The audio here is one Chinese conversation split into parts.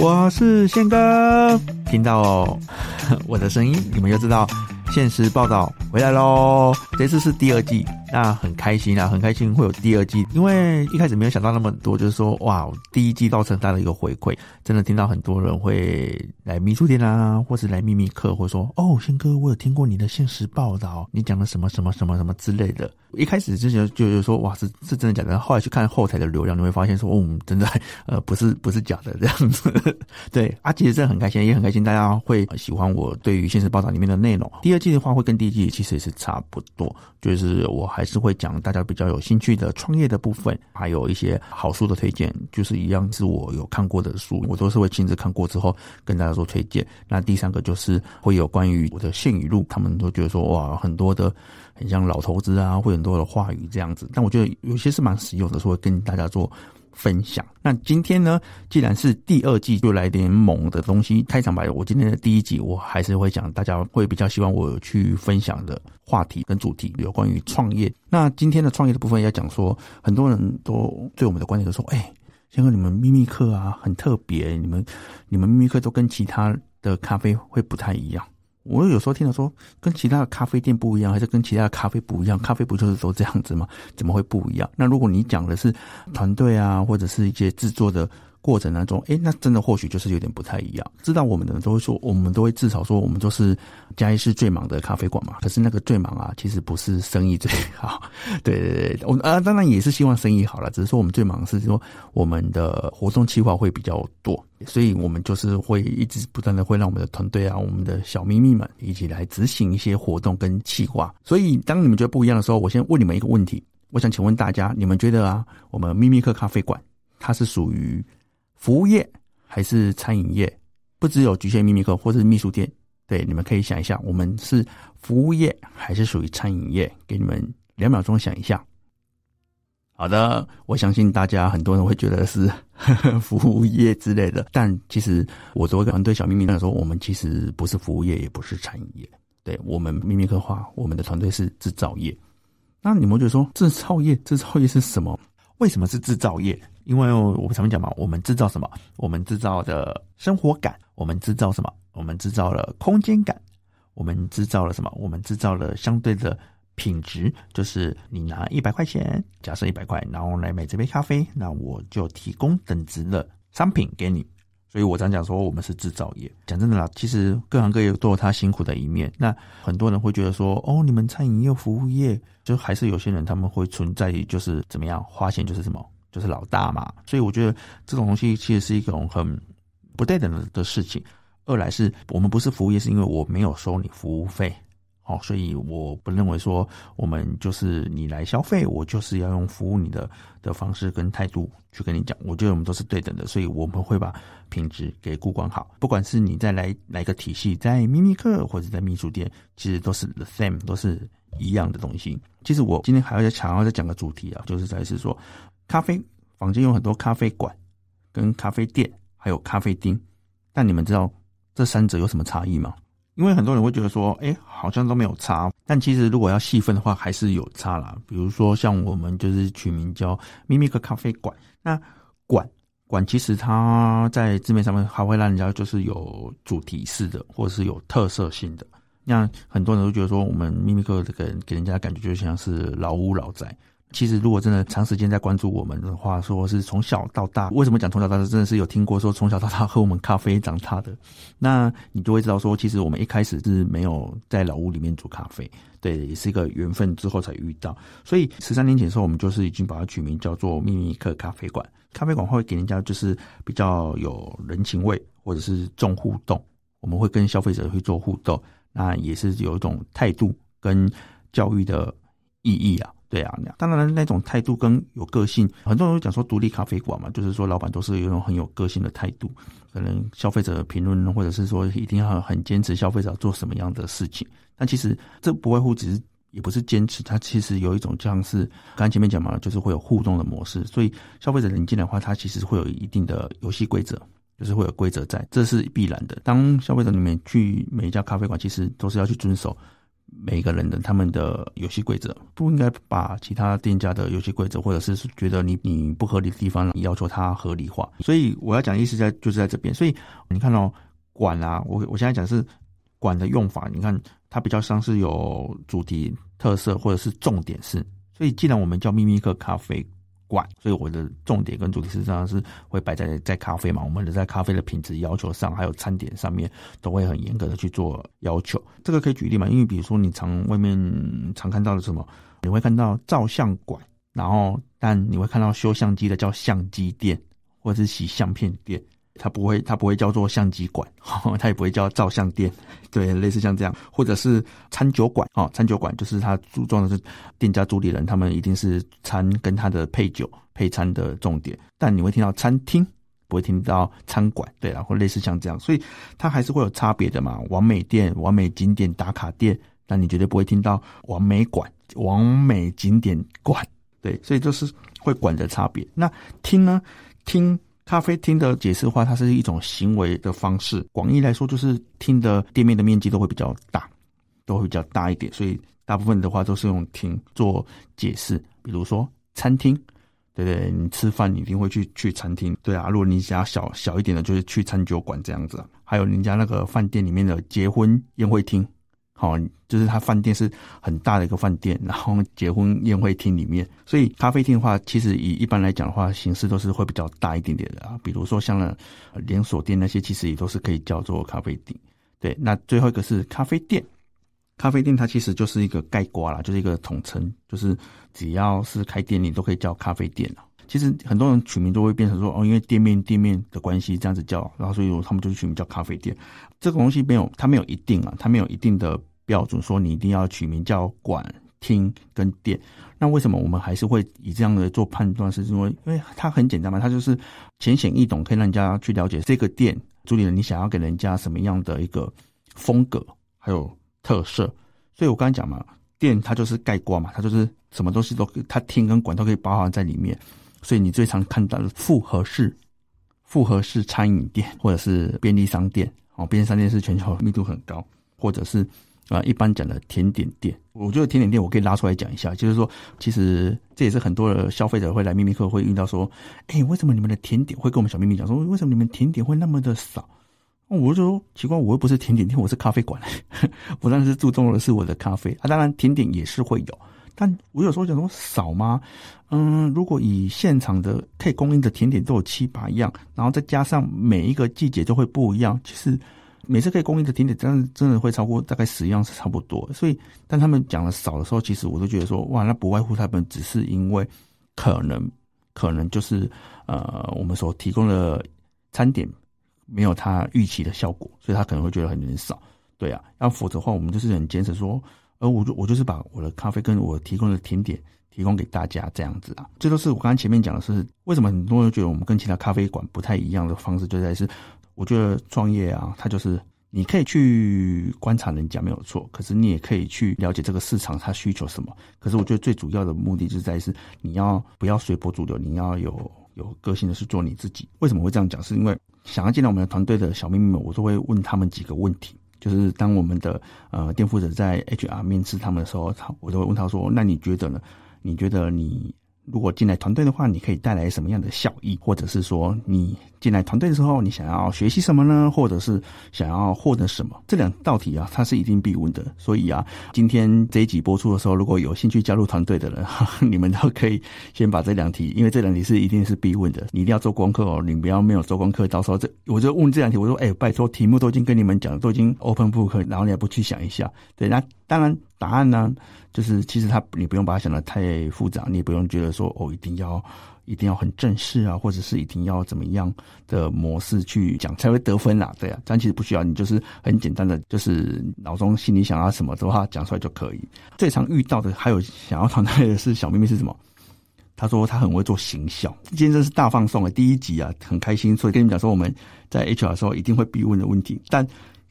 我是宪哥。听到 我的声音，你们就知道。现实报道回来喽！这次是第二季，那很开心啊，很开心会有第二季，因为一开始没有想到那么多，就是说哇，第一季造成大的一个回馈，真的听到很多人会来秘书店啊，或是来秘密课，或者说哦，宪哥，我有听过你的现实报道，你讲的什么什么什么什么之类的。一开始之前就是说哇，是是真的假的，后来去看后台的流量，你会发现说，哦，真的呃不是不是假的这样子。对啊，其实真的很开心，也很开心大家会喜欢我对于现实报道里面的内容。第二季的话会跟第一季其实也是差不多，就是我还是会讲大家比较有兴趣的创业的部分，还有一些好书的推荐，就是一样是我有看过的书，我都是会亲自看过之后跟大家做推荐。那第三个就是会有关于我的信语录，他们都觉得说哇，很多的很像老头子啊，会很多的话语这样子，但我觉得有些是蛮实用的，说会跟大家做。分享。那今天呢，既然是第二季，就来点猛的东西。开场白，我今天的第一集，我还是会讲，大家会比较希望我去分享的话题跟主题，有关于创业。那今天的创业的部分要讲说，很多人都对我们的观点都说，哎，宪哥，你们秘密课啊，很特别，你们你们秘密课都跟其他的咖啡会不太一样。我有时候听到说，跟其他的咖啡店不一样，还是跟其他的咖啡不一样？咖啡不就是都这样子吗？怎么会不一样？那如果你讲的是团队啊，或者是一些制作的。过程当中，哎，那真的或许就是有点不太一样。知道我们的人都会说，我们都会至少说，我们就是嘉义市最忙的咖啡馆嘛。可是那个最忙啊，其实不是生意最好。对 对对，我啊，当然也是希望生意好了，只是说我们最忙是说我们的活动计划会比较多，所以我们就是会一直不断的会让我们的团队啊，我们的小秘密们一起来执行一些活动跟计划。所以当你们觉得不一样的时候，我先问你们一个问题，我想请问大家，你们觉得啊，我们秘密客咖啡馆它是属于服务业还是餐饮业？不只有局限秘密客或者是秘书店，对，你们可以想一下，我们是服务业还是属于餐饮业？给你们两秒钟想一下。好的，我相信大家很多人会觉得是呵 呵服务业之类的，但其实我作为一个团队小秘密来说，我们其实不是服务业，也不是餐饮业。对，我们秘密客话，我们的团队是制造业。那你们觉得说制造业，制造业是什么？为什么是制造业？因为我们常讲嘛，我们制造什么？我们制造的生活感。我们制造什么？我们制造了空间感。我们制造了什么？我们制造了相对的品质。就是你拿一百块钱，假设一百块，然后来买这杯咖啡，那我就提供等值的商品给你。所以我常讲说，我们是制造业。讲真的啦，其实各行各业都有他辛苦的一面。那很多人会觉得说，哦，你们餐饮业、服务业，就还是有些人他们会存在于就是怎么样花钱就是什么。就是老大嘛，所以我觉得这种东西其实是一种很不对等的的事情。二来是我们不是服务业，是因为我没有收你服务费，哦，所以我不认为说我们就是你来消费，我就是要用服务你的的方式跟态度去跟你讲。我觉得我们都是对等的，所以我们会把品质给顾管好。不管是你在来哪个体系，在秘密客或者在秘书店，其实都是 the same，都是一样的东西。其实我今天还要再强要再讲个主题啊，就是在是说。咖啡房间有很多咖啡馆、跟咖啡店，还有咖啡厅，但你们知道这三者有什么差异吗？因为很多人会觉得说，哎，好像都没有差，但其实如果要细分的话，还是有差啦。比如说像我们就是取名叫秘密客咖啡馆，那馆馆其实它在字面上面还会让人家就是有主题式的，或者是有特色性的。那很多人都觉得说，我们秘密客这个给人家感觉就像是老屋老宅。其实，如果真的长时间在关注我们的话，说是从小到大，为什么讲从小到大？真的是有听过说从小到大喝我们咖啡长大的，那你就会知道说，其实我们一开始是没有在老屋里面煮咖啡，对，也是一个缘分之后才遇到。所以十三年前的时候，我们就是已经把它取名叫做秘密客咖啡馆。咖啡馆会给人家就是比较有人情味，或者是重互动，我们会跟消费者去做互动，那也是有一种态度跟教育的意义啊。对啊，当然那种态度跟有个性，很多人都讲说独立咖啡馆嘛，就是说老板都是有一种很有个性的态度，可能消费者评论或者是说一定要很坚持消费者做什么样的事情，但其实这不外乎只是也不是坚持，它其实有一种像是刚才前面讲嘛，就是会有互动的模式，所以消费者引进的话，它其实会有一定的游戏规则，就是会有规则在，这是必然的。当消费者里面去每一家咖啡馆，其实都是要去遵守。每个人的他们的游戏规则，不应该把其他店家的游戏规则，或者是觉得你你不合理的地方，你要求它合理化。所以我要讲的意思在就是在这边。所以你看哦，馆啊，我我现在讲是馆的用法，你看它比较像是有主题特色或者是重点是。所以既然我们叫秘密客咖啡。馆，所以我的重点跟主题实际上是会摆在在咖啡嘛，我们的在咖啡的品质要求上，还有餐点上面都会很严格的去做要求。这个可以举例嘛？因为比如说你常外面常看到的什么，你会看到照相馆，然后但你会看到修相机的叫相机店，或者是洗相片店。它不会，它不会叫做相机馆，它也不会叫照相店，对，类似像这样，或者是餐酒馆啊，餐酒馆就是它注重的是店家主理人，他们一定是餐跟他的配酒配餐的重点，但你会听到餐厅，不会听到餐馆，对，然后类似像这样，所以它还是会有差别的嘛。完美店、完美景点打卡店，但你绝对不会听到完美馆、完美景点馆，对，所以这是会馆的差别。那听呢？听。咖啡厅的解释的话，它是一种行为的方式。广义来说，就是厅的店面的面积都会比较大，都会比较大一点，所以大部分的话都是用厅做解释。比如说餐厅，对对？你吃饭你一定会去去餐厅，对啊。如果你想要小小一点的，就是去餐酒馆这样子。还有人家那个饭店里面的结婚宴会厅。好，就是它饭店是很大的一个饭店，然后结婚宴会厅里面，所以咖啡厅的话，其实以一般来讲的话，形式都是会比较大一点点的啊。比如说像了连锁店那些，其实也都是可以叫做咖啡厅。对，那最后一个是咖啡店，咖啡店它其实就是一个概括啦，就是一个统称，就是只要是开店，你都可以叫咖啡店了。其实很多人取名都会变成说哦，因为店面店面的关系这样子叫，然后所以他们就取名叫咖啡店。这个东西没有，它没有一定啊，它没有一定的标准，说你一定要取名叫馆、厅跟店。那为什么我们还是会以这样的做判断？是因为因为它很简单嘛，它就是浅显易懂，可以让人家去了解这个店主理人你想要给人家什么样的一个风格还有特色。所以我刚才讲嘛，店它就是盖棺嘛，它就是什么东西都它厅跟馆都可以包含在里面。所以你最常看到的复合式、复合式餐饮店，或者是便利商店哦，便利商店是全球密度很高，或者是啊一般讲的甜点店。我觉得甜点店我可以拉出来讲一下，就是说，其实这也是很多的消费者会来秘密客会遇到说，哎，为什么你们的甜点会跟我们小秘密讲说，为什么你们甜点会那么的少？我就说奇怪，我又不是甜点店，我是咖啡馆，我当然是注重的是我的咖啡啊，当然甜点也是会有。但我有时候讲说少吗？嗯，如果以现场的可以供应的甜点都有七八样，然后再加上每一个季节都会不一样，其实每次可以供应的甜点真的真的会超过大概十样是差不多。所以，但他们讲的少的时候，其实我都觉得说，哇，那不外乎他们只是因为可能可能就是呃，我们所提供的餐点没有他预期的效果，所以他可能会觉得很少。对啊，要否则的话，我们就是很坚持说。而我就我就是把我的咖啡跟我提供的甜点提供给大家这样子啊，这都是我刚刚前面讲的是为什么很多人觉得我们跟其他咖啡馆不太一样的方式，就在于是我觉得创业啊，它就是。你可以去观察人家没有错，可是你也可以去了解这个市场它需求什么。可是我觉得最主要的目的就在于是你要不要随波逐流，你要有有个性的去做你自己。为什么会这样讲？是因为想要进来我们的团队的小秘密们，我都会问他们几个问题。就是当我们的呃店负责在 HR 面试他们的时候，他我都会问他说：“那你觉得呢？你觉得你？”如果进来团队的话，你可以带来什么样的效益？或者是说，你进来团队的时候，你想要学习什么呢？或者是想要获得什么？这两道题啊，它是一定必问的。所以啊，今天这一集播出的时候，如果有兴趣加入团队的人，你们都可以先把这两题，因为这两题是一定是必问的，你一定要做功课哦。你不要没有做功课，到时候这我就问这两题，我说，哎、拜托，题目都已经跟你们讲了，都已经 open book，然后你还不去想一下？对，那当然答案呢？就是其实他你不用把它想得太复杂，你也不用觉得说哦一定要一定要很正式啊，或者是一定要怎么样的模式去讲才会得分啦，对啊，但其实不需要，你就是很简单的，就是脑中心里想要什么的话讲出来就可以。最常遇到的还有想要团队的是小秘密是什么？他说他很会做行销，今天真是大放送的第一集啊，很开心，所以跟你们讲说我们在 HR 的时候一定会必问的问题，但。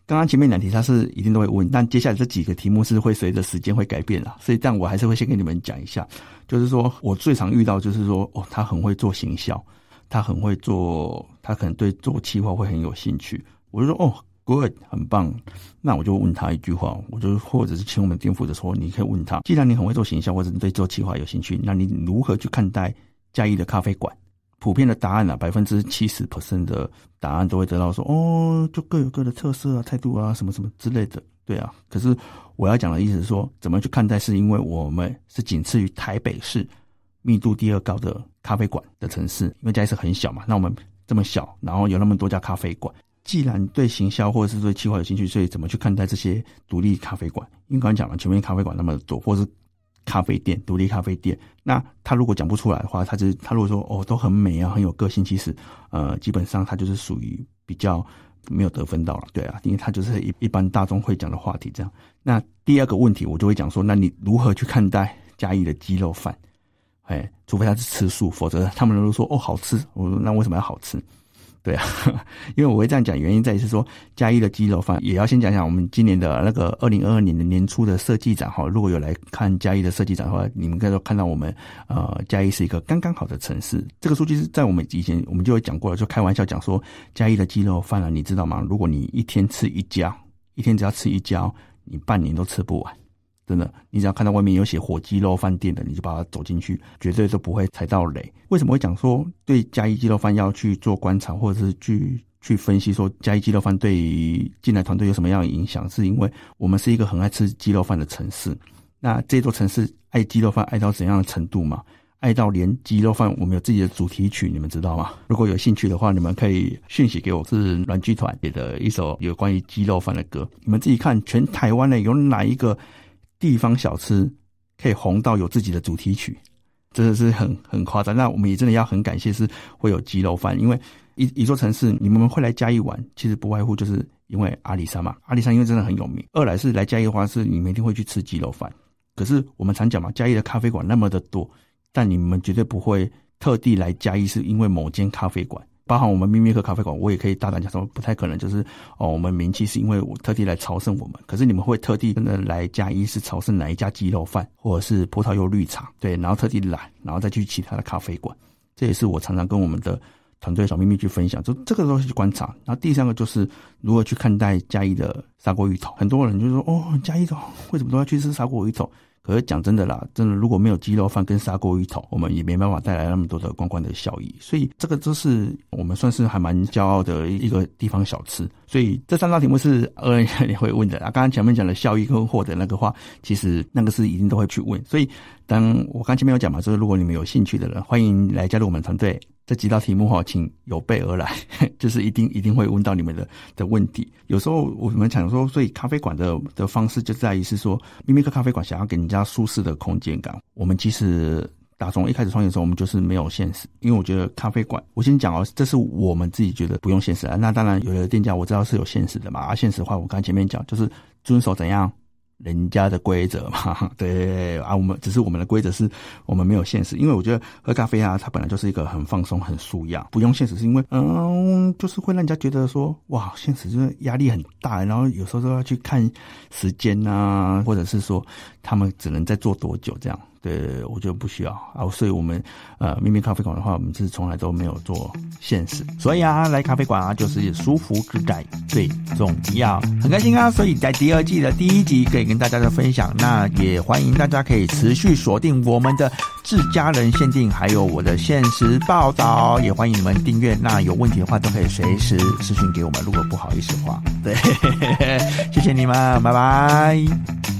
刚刚前面两题他是一定都会问，但接下来这几个题目是会随着时间会改变啦，所以但我还是会先跟你们讲一下，就是说我最常遇到就是说哦，他很会做行销，他很会做，他可能对做企划会很有兴趣，我就说哦，，good，很棒。那我就问他一句话，我就或者是请我们店负责说，你可以问他，既然你很会做行销，或者你对做企划有兴趣，那你如何去看待嘉义的咖啡馆？普遍的答案啊，百分之七十 percent 的答案都会得到说，哦，就各有各的特色啊、态度啊，什么什么之类的。对啊，可是我要讲的意思是说，怎么去看待？是因为我们是仅次于台北市密度第二高的咖啡馆的城市，因为嘉义是很小嘛。那我们这么小，然后有那么多家咖啡馆，既然对行销或者是对企划有兴趣，所以怎么去看待这些独立咖啡馆？因为刚刚讲了，前面咖啡馆那么多，或是咖啡店、独立咖啡店，那他如果讲不出来的话，他就是他如果说哦都很美啊，很有个性，其实呃基本上他就是属于比较没有得分到了，对啊，因为他就是一一般大众会讲的话题这样。那第二个问题我就会讲说，那你如何去看待嘉义的鸡肉饭？哎，除非他是吃素，否则他们都说哦好吃，我说那为什么要好吃？对啊，因为我会这样讲，原因在于是说嘉义的鸡肉饭，也要先讲讲我们今年的那个二零二二年的年初的设计展哈。如果有来看嘉义的设计展的话，你们可以看到我们呃嘉义是一个刚刚好的城市。这个数据是在我们以前我们就会讲过了，就开玩笑讲说嘉义的鸡肉饭啊，你知道吗？如果你一天吃一家，一天只要吃一家，你半年都吃不完。真的，你只要看到外面有写火鸡肉饭店的，你就把它走进去，绝对都不会踩到雷。为什么会讲说对嘉义鸡肉饭要去做观察，或者是去去分析说嘉义鸡肉饭对于进来团队有什么样的影响？是因为我们是一个很爱吃鸡肉饭的城市。那这座城市爱鸡肉饭爱到怎样的程度吗？爱到连鸡肉饭我们有自己的主题曲，你们知道吗？如果有兴趣的话，你们可以讯息给我，是软剧团写的一首有关于鸡肉饭的歌。你们自己看，全台湾呢有哪一个？地方小吃可以红到有自己的主题曲，真的是很很夸张。那我们也真的要很感谢，是会有鸡肉饭，因为一一座城市，你们会来嘉义玩，其实不外乎就是因为阿里山嘛。阿里山因为真的很有名，二来是来嘉义的话，是你们一定会去吃鸡肉饭。可是我们常讲嘛，嘉义的咖啡馆那么的多，但你们绝对不会特地来嘉义，是因为某间咖啡馆。包含我们秘密和咖啡馆，我也可以大胆讲说，不太可能就是哦，我们名气是因为我特地来朝圣我们。可是你们会特地真的来嘉义是朝圣哪一家鸡肉饭，或者是葡萄柚绿茶，对，然后特地来，然后再去其他的咖啡馆。这也是我常常跟我们的团队小秘密去分享，就这个东西去观察。然后第三个就是如何去看待嘉义的砂锅鱼头。很多人就说哦，嘉义的为什么都要去吃砂锅鱼头？可是讲真的啦，真的如果没有鸡肉饭跟砂锅鱼头，我们也没办法带来那么多的观光的效益。所以这个就是我们算是还蛮骄傲的一个地方小吃。所以这三道题目是呃你会问的啊。刚刚前面讲的效益跟获得那个话，其实那个是一定都会去问。所以当我刚前面有讲嘛，就是如果你们有兴趣的人，欢迎来加入我们团队。这几道题目哈，请有备而来，就是一定一定会问到你们的的问题。有时候我们讲说，所以咖啡馆的的方式就在于是说，秘密客咖啡馆想要给人家舒适的空间感。我们其实打从一开始创业的时候，我们就是没有现实，因为我觉得咖啡馆，我先讲哦，这是我们自己觉得不用现实啊。那当然，有的店家我知道是有现实的嘛。啊，现实的话，我刚前面讲就是遵守怎样。人家的规则嘛，对啊，我们只是我们的规则是我们没有现实，因为我觉得喝咖啡啊，它本来就是一个很放松、很舒压，不用现实是因为，嗯，就是会让人家觉得说，哇，现实就是压力很大，然后有时候都要去看时间啊，或者是说他们只能再做多久这样。呃，我觉得不需要。啊，所以我们呃，秘密咖啡馆的话，我们是从来都没有做限时，所以啊，来咖啡馆啊，就是舒服自在最重要，很开心啊，所以在第二季的第一集可以跟大家的分享，那也欢迎大家可以持续锁定我们的自家人限定，还有我的限时报道，也欢迎你们订阅，那有问题的话都可以随时私信给我们，如果不好意思的话，对，谢谢你们，拜拜。